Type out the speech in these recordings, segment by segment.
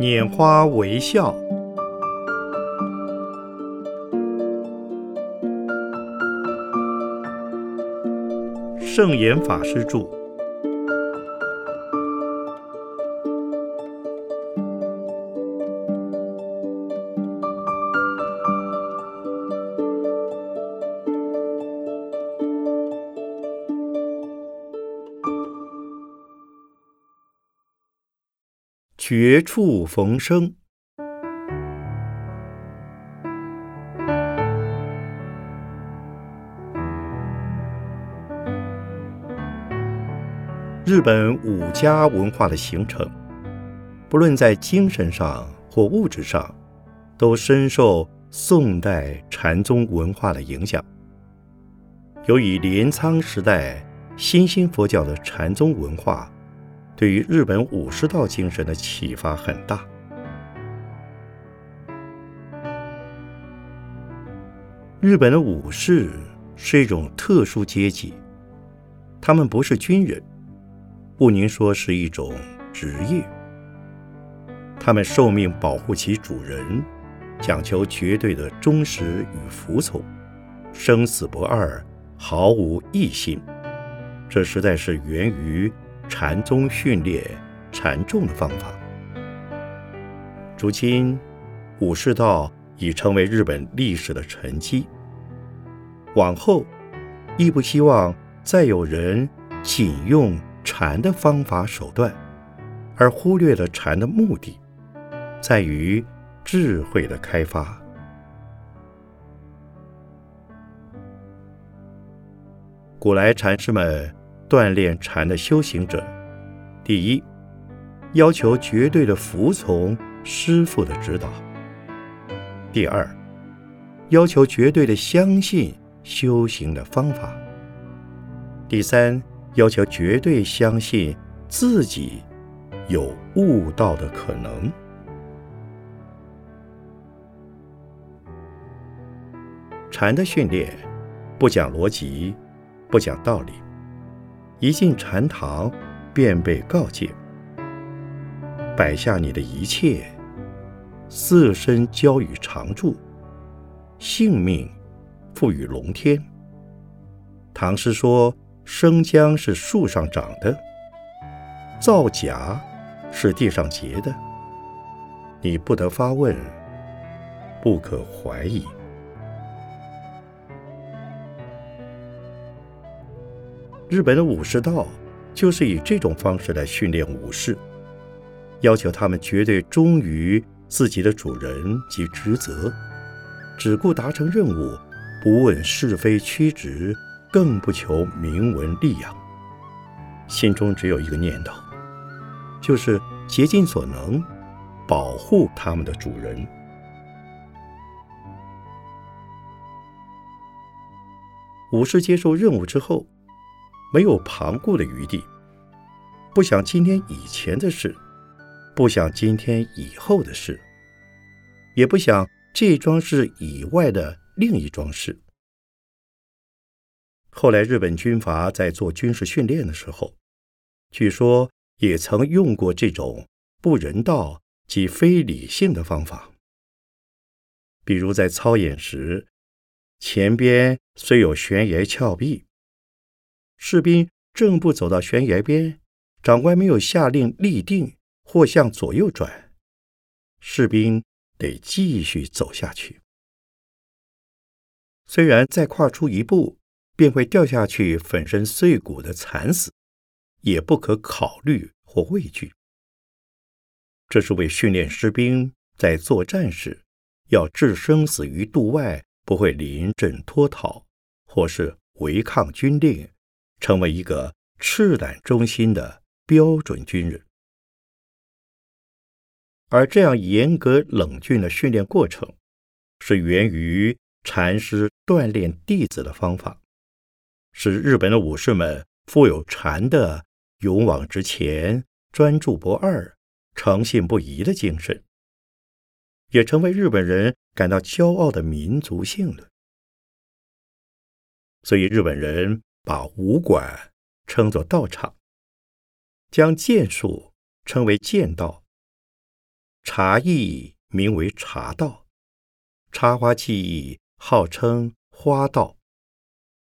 拈花微笑，圣严法师著。绝处逢生。日本武家文化的形成，不论在精神上或物质上，都深受宋代禅宗文化的影响。由于镰仓时代新兴佛教的禅宗文化。对于日本武士道精神的启发很大。日本的武士是一种特殊阶级，他们不是军人，不宁说是一种职业。他们受命保护其主人，讲求绝对的忠实与服从，生死不二，毫无异心。这实在是源于。禅宗训练禅众的方法，如今武士道已成为日本历史的沉积。往后亦不希望再有人仅用禅的方法手段，而忽略了禅的目的，在于智慧的开发。古来禅师们。锻炼禅的修行者，第一，要求绝对的服从师傅的指导；第二，要求绝对的相信修行的方法；第三，要求绝对相信自己有悟道的可能。禅的训练不讲逻辑，不讲道理。一进禅堂，便被告诫：摆下你的一切，色身交与常住，性命付与龙天。唐诗说：“生姜是树上长的，皂荚是地上结的。你不得发问，不可怀疑。”日本的武士道就是以这种方式来训练武士，要求他们绝对忠于自己的主人及职责，只顾达成任务，不问是非曲直，更不求名闻利养，心中只有一个念头，就是竭尽所能保护他们的主人。武士接受任务之后。没有旁顾的余地，不想今天以前的事，不想今天以后的事，也不想这桩事以外的另一桩事。后来日本军阀在做军事训练的时候，据说也曾用过这种不人道及非理性的方法，比如在操演时，前边虽有悬崖峭壁。士兵正步走到悬崖边，长官没有下令立定或向左右转，士兵得继续走下去。虽然再跨出一步便会掉下去粉身碎骨的惨死，也不可考虑或畏惧。这是为训练士兵在作战时要置生死于度外，不会临阵脱逃，或是违抗军令。成为一个赤胆忠心的标准军人，而这样严格冷峻的训练过程，是源于禅师锻炼弟子的方法，使日本的武士们富有禅的勇往直前、专注不二、诚信不疑的精神，也成为日本人感到骄傲的民族性了。所以日本人。把武馆称作道场，将剑术称为剑道，茶艺名为茶道，插花技艺号称花道，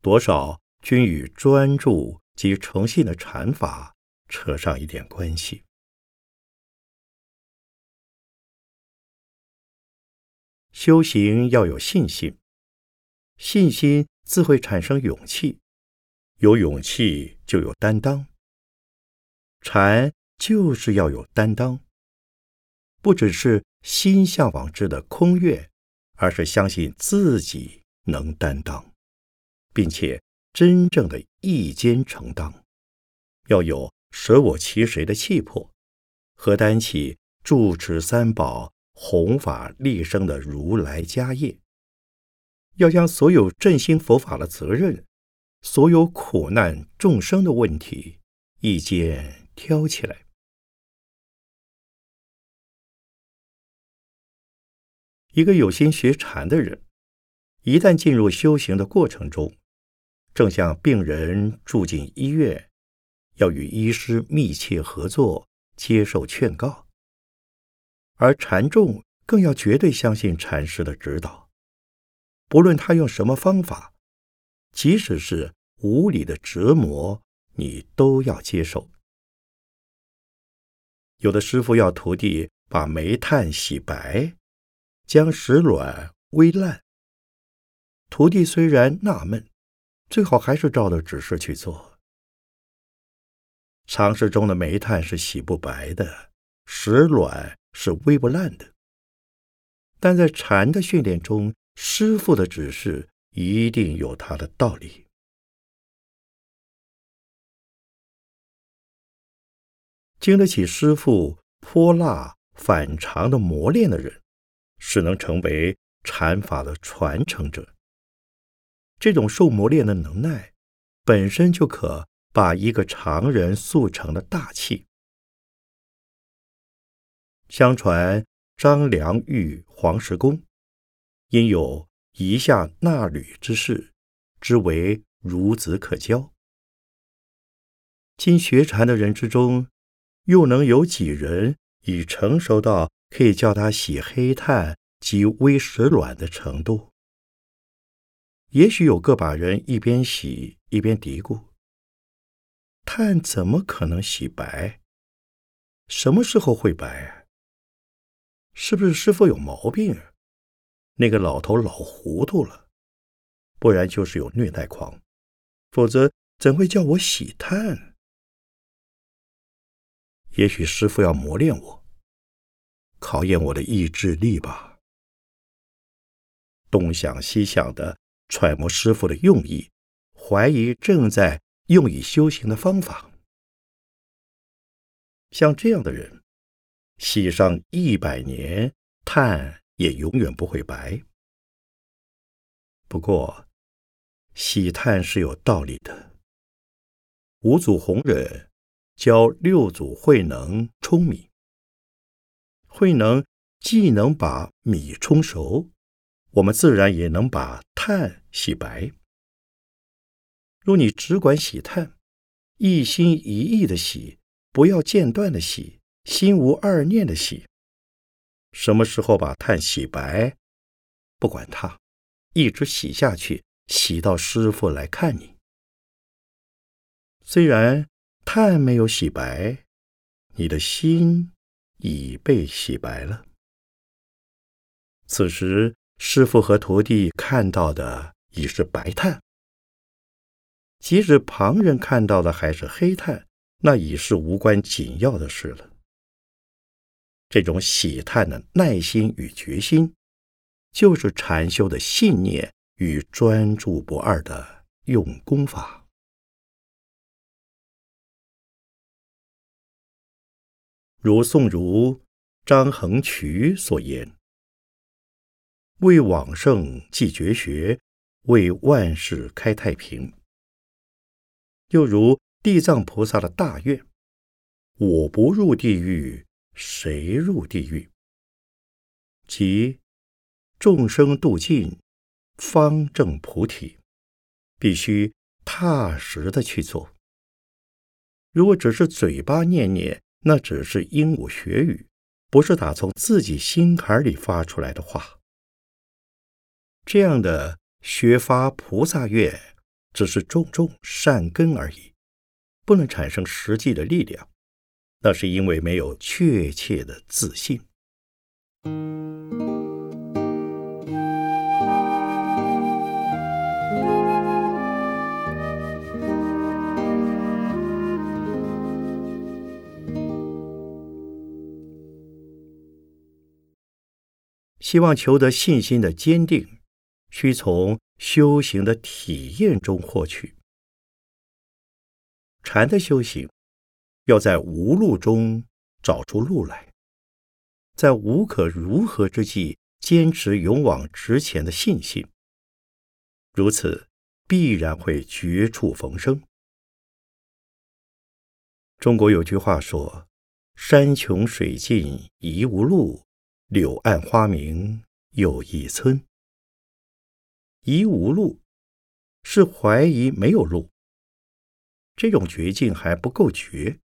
多少均与专注及诚信的禅法扯上一点关系。修行要有信心，信心自会产生勇气，有勇气就有担当。禅就是要有担当。不只是心向往之的空愿，而是相信自己能担当，并且真正的义兼承当，要有舍我其谁的气魄，和担起住持三宝、弘法立生的如来家业，要将所有振兴佛法的责任，所有苦难众生的问题，一肩挑起来。一个有心学禅的人，一旦进入修行的过程中，正像病人住进医院，要与医师密切合作，接受劝告；而禅众更要绝对相信禅师的指导，不论他用什么方法，即使是无理的折磨，你都要接受。有的师傅要徒弟把煤炭洗白。将石卵煨烂。徒弟虽然纳闷，最好还是照着指示去做。常识中的煤炭是洗不白的，石卵是煨不烂的。但在禅的训练中，师傅的指示一定有他的道理。经得起师傅泼辣反常的磨练的人。是能成为禅法的传承者。这种受磨练的能耐，本身就可把一个常人速成的大器。相传张良遇黄石公，因有遗下纳履之事，之为孺子可教。今学禅的人之中，又能有几人已成熟到？可以叫他洗黑炭及煨石卵的程度。也许有个把人一边洗一边嘀咕：“炭怎么可能洗白？什么时候会白？是不是师傅有毛病？那个老头老糊涂了，不然就是有虐待狂，否则怎会叫我洗炭？也许师傅要磨练我。”考验我的意志力吧。东想西想的揣摩师傅的用意，怀疑正在用以修行的方法。像这样的人，洗上一百年炭也永远不会白。不过，洗碳是有道理的。五祖弘忍教六祖慧能舂米。慧能既能把米冲熟，我们自然也能把炭洗白。若你只管洗炭，一心一意的洗，不要间断的洗，心无二念的洗，什么时候把炭洗白，不管它，一直洗下去，洗到师傅来看你。虽然炭没有洗白，你的心。已被洗白了。此时，师傅和徒弟看到的已是白炭；即使旁人看到的还是黑炭，那已是无关紧要的事了。这种洗炭的耐心与决心，就是禅修的信念与专注不二的用功法。如宋儒张衡渠所言：“为往圣继绝学，为万世开太平。”又如地藏菩萨的大愿：“我不入地狱，谁入地狱？”即众生度尽，方正菩提，必须踏实的去做。如果只是嘴巴念念，那只是鹦鹉学语，不是打从自己心坎里发出来的话。这样的学发菩萨愿，只是种种善根而已，不能产生实际的力量。那是因为没有确切的自信。希望求得信心的坚定，需从修行的体验中获取。禅的修行，要在无路中找出路来，在无可如何之际，坚持勇往直前的信心。如此，必然会绝处逢生。中国有句话说：“山穷水尽疑无路。”柳暗花明又一村，疑无路是怀疑没有路。这种绝境还不够绝，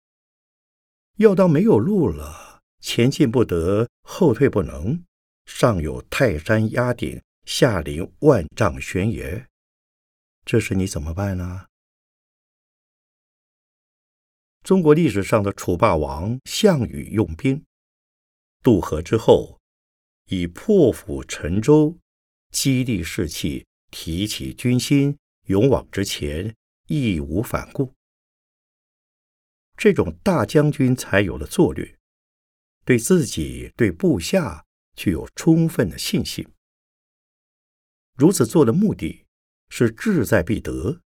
要到没有路了，前进不得，后退不能，上有泰山压顶，下临万丈悬崖，这时你怎么办呢？中国历史上的楚霸王项羽用兵。渡河之后，以破釜沉舟，激励士气，提起军心，勇往直前，义无反顾。这种大将军才有的作略，对自己、对部下具有充分的信心。如此做的目的是志在必得，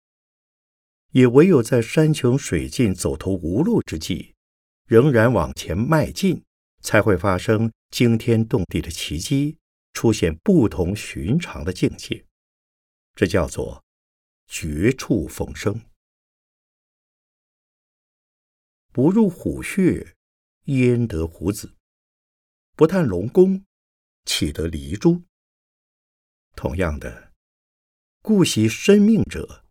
也唯有在山穷水尽、走投无路之际，仍然往前迈进。才会发生惊天动地的奇迹，出现不同寻常的境界，这叫做绝处逢生。不入虎穴，焉得虎子？不探龙宫，岂得离珠？同样的，顾惜生命者，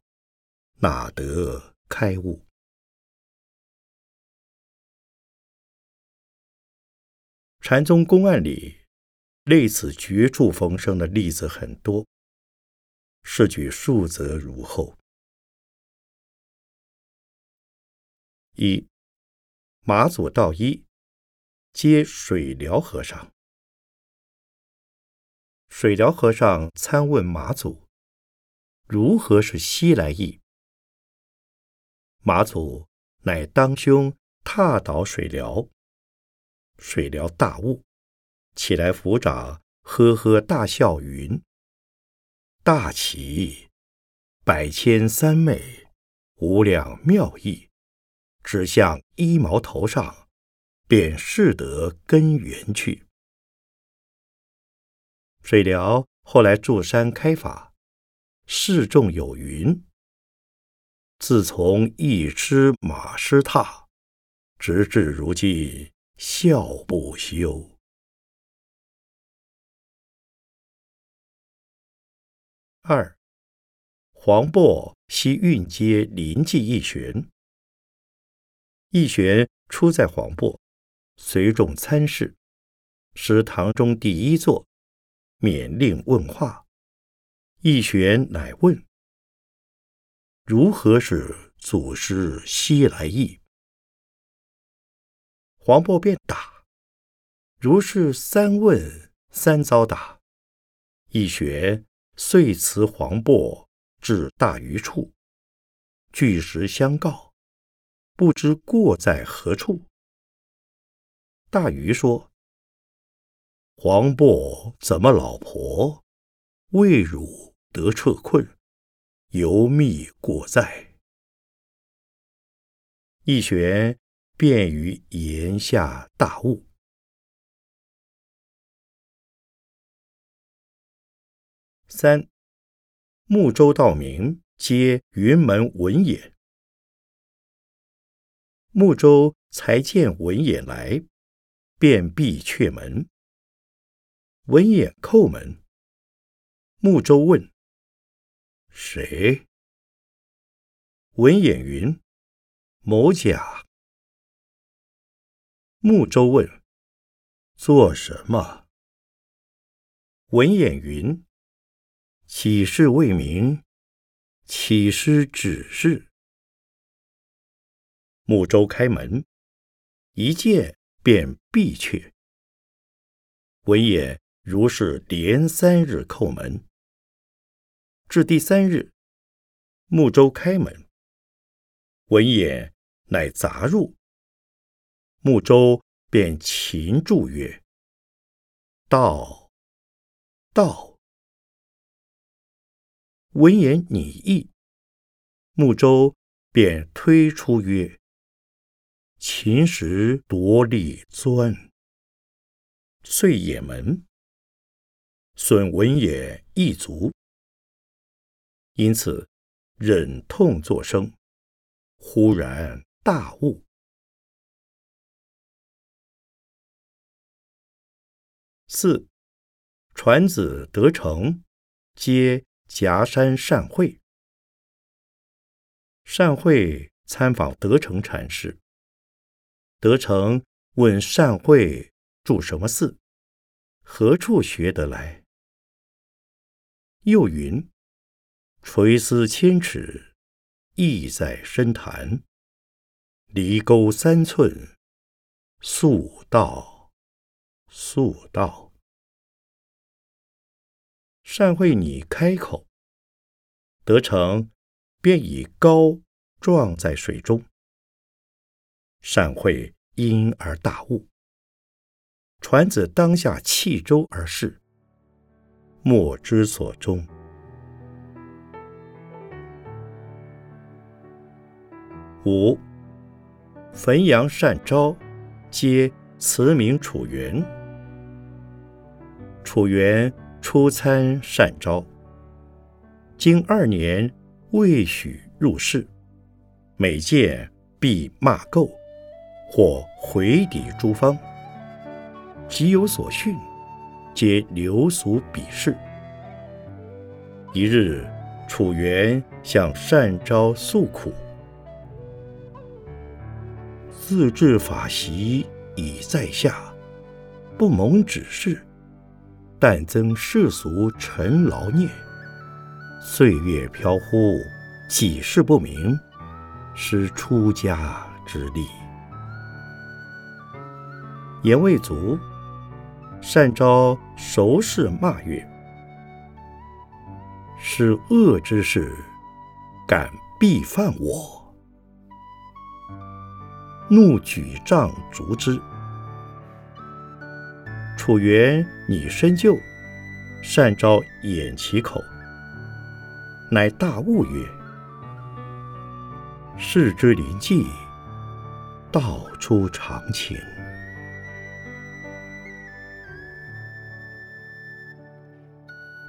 哪得开悟？禅宗公案里，类似绝处逢生的例子很多，是举数则如后：一、马祖道一接水疗和尚，水疗和尚参问马祖，如何是西来意？马祖乃当胸踏倒水疗。水疗大悟，起来抚掌，呵呵大笑云：“大奇，百千三昧，无量妙义，指向一毛头上，便是得根源去。”水疗后来住山开法，示众有云：“自从一吃马师踏，直至如今。”笑不休。二，黄檗西运接临济义玄，义玄出在黄渤，随众参事，使堂中第一座，免令问话。义玄乃问：如何使祖师西来意？黄渤便答：“如是三问三遭打。”义玄遂辞黄渤至大鱼处，据实相告，不知过在何处。大鱼说：“黄渤怎么老婆为汝得撤困，犹觅过在。”一玄。便于言下大悟。三，木舟道明皆云门文也。木舟才见文衍来，便闭阙门。文衍叩门。木舟问：“谁？”文衍云：“某甲。”木舟问：“做什么？文眼云：“起事为民，起师指示。”木舟开门，一见便闭却。文也如是连三日叩门，至第三日，木舟开门，文也乃杂入，木舟。便擒住曰：“道，道。”闻言拟意，穆州便推出曰：“秦时夺利钻，遂也门，损文也一足。因此忍痛作声，忽然大悟。”四传子得成，皆夹山善会。善会参访德成禅师，德成问善会住什么寺，何处学得来？又云：垂丝千尺，意在深潭；离钩三寸，速道，速道。善会你开口，得成便以篙撞在水中。善会因而大悟，传子当下弃舟而逝，莫知所终。五汾阳善昭，皆慈名楚元。楚元。初参善昭，经二年未许入室，每见必骂垢，或回抵诸方。即有所训，皆流俗鄙视。一日，楚元向善招诉苦，自治法席已在下，不蒙指示。但增世俗尘劳孽，岁月飘忽，几事不明，失出家之力。言未足，善招熟视骂曰：“是恶之事，敢必犯我！”怒举杖逐之。楚元拟深究，善招掩其口，乃大悟曰：“事之临济，道出常情。”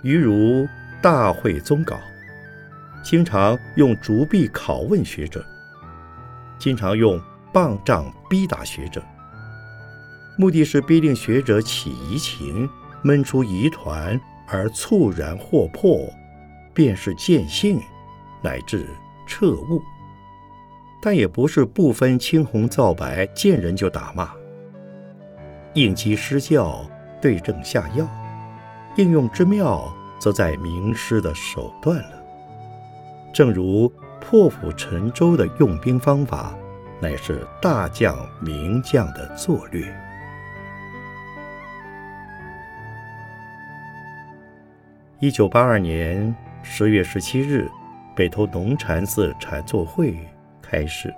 余如大会宗稿，经常用竹篦拷问学者，经常用棒杖逼打学者。目的是逼令学者起疑情，闷出疑团，而猝然获破，便是见性，乃至彻悟。但也不是不分青红皂白，见人就打骂。应机施教，对症下药，应用之妙，则在名师的手段了。正如破釜沉舟的用兵方法，乃是大将名将的作略。一九八二年十月十七日，北投农禅寺禅坐会开始。